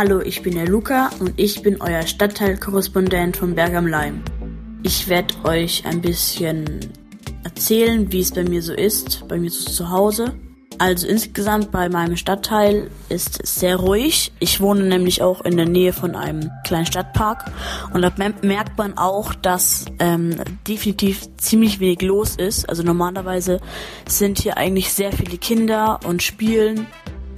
Hallo, ich bin der Luca und ich bin euer Stadtteilkorrespondent von Berg am Leim. Ich werde euch ein bisschen erzählen, wie es bei mir so ist, bei mir so zu Hause. Also insgesamt bei meinem Stadtteil ist es sehr ruhig. Ich wohne nämlich auch in der Nähe von einem kleinen Stadtpark und da merkt man auch, dass ähm, definitiv ziemlich wenig los ist. Also normalerweise sind hier eigentlich sehr viele Kinder und spielen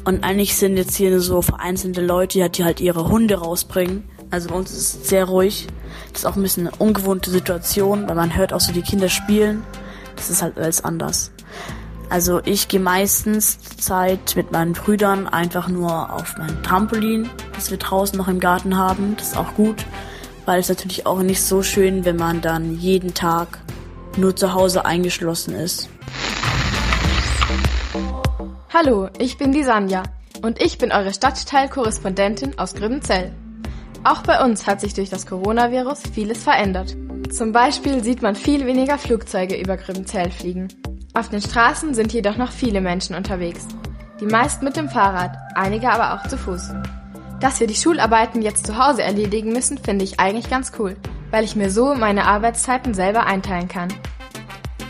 und eigentlich sind jetzt hier so vereinzelte Leute, die halt ihre Hunde rausbringen. Also bei uns ist es sehr ruhig. Das ist auch ein bisschen eine ungewohnte Situation, weil man hört auch so die Kinder spielen. Das ist halt alles anders. Also ich gehe meistens Zeit mit meinen Brüdern einfach nur auf mein Trampolin, das wir draußen noch im Garten haben. Das ist auch gut, weil es natürlich auch nicht so schön, wenn man dann jeden Tag nur zu Hause eingeschlossen ist. Hallo, ich bin die Sanja und ich bin eure Stadtteilkorrespondentin aus Grübenzell. Auch bei uns hat sich durch das Coronavirus vieles verändert. Zum Beispiel sieht man viel weniger Flugzeuge über Grübenzell fliegen. Auf den Straßen sind jedoch noch viele Menschen unterwegs. Die meisten mit dem Fahrrad, einige aber auch zu Fuß. Dass wir die Schularbeiten jetzt zu Hause erledigen müssen, finde ich eigentlich ganz cool, weil ich mir so meine Arbeitszeiten selber einteilen kann.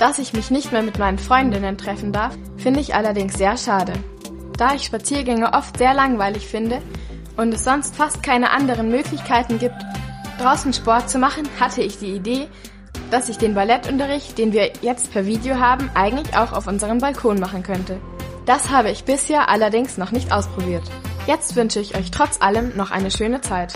Dass ich mich nicht mehr mit meinen Freundinnen treffen darf, finde ich allerdings sehr schade. Da ich Spaziergänge oft sehr langweilig finde und es sonst fast keine anderen Möglichkeiten gibt, draußen Sport zu machen, hatte ich die Idee, dass ich den Ballettunterricht, den wir jetzt per Video haben, eigentlich auch auf unserem Balkon machen könnte. Das habe ich bisher allerdings noch nicht ausprobiert. Jetzt wünsche ich euch trotz allem noch eine schöne Zeit.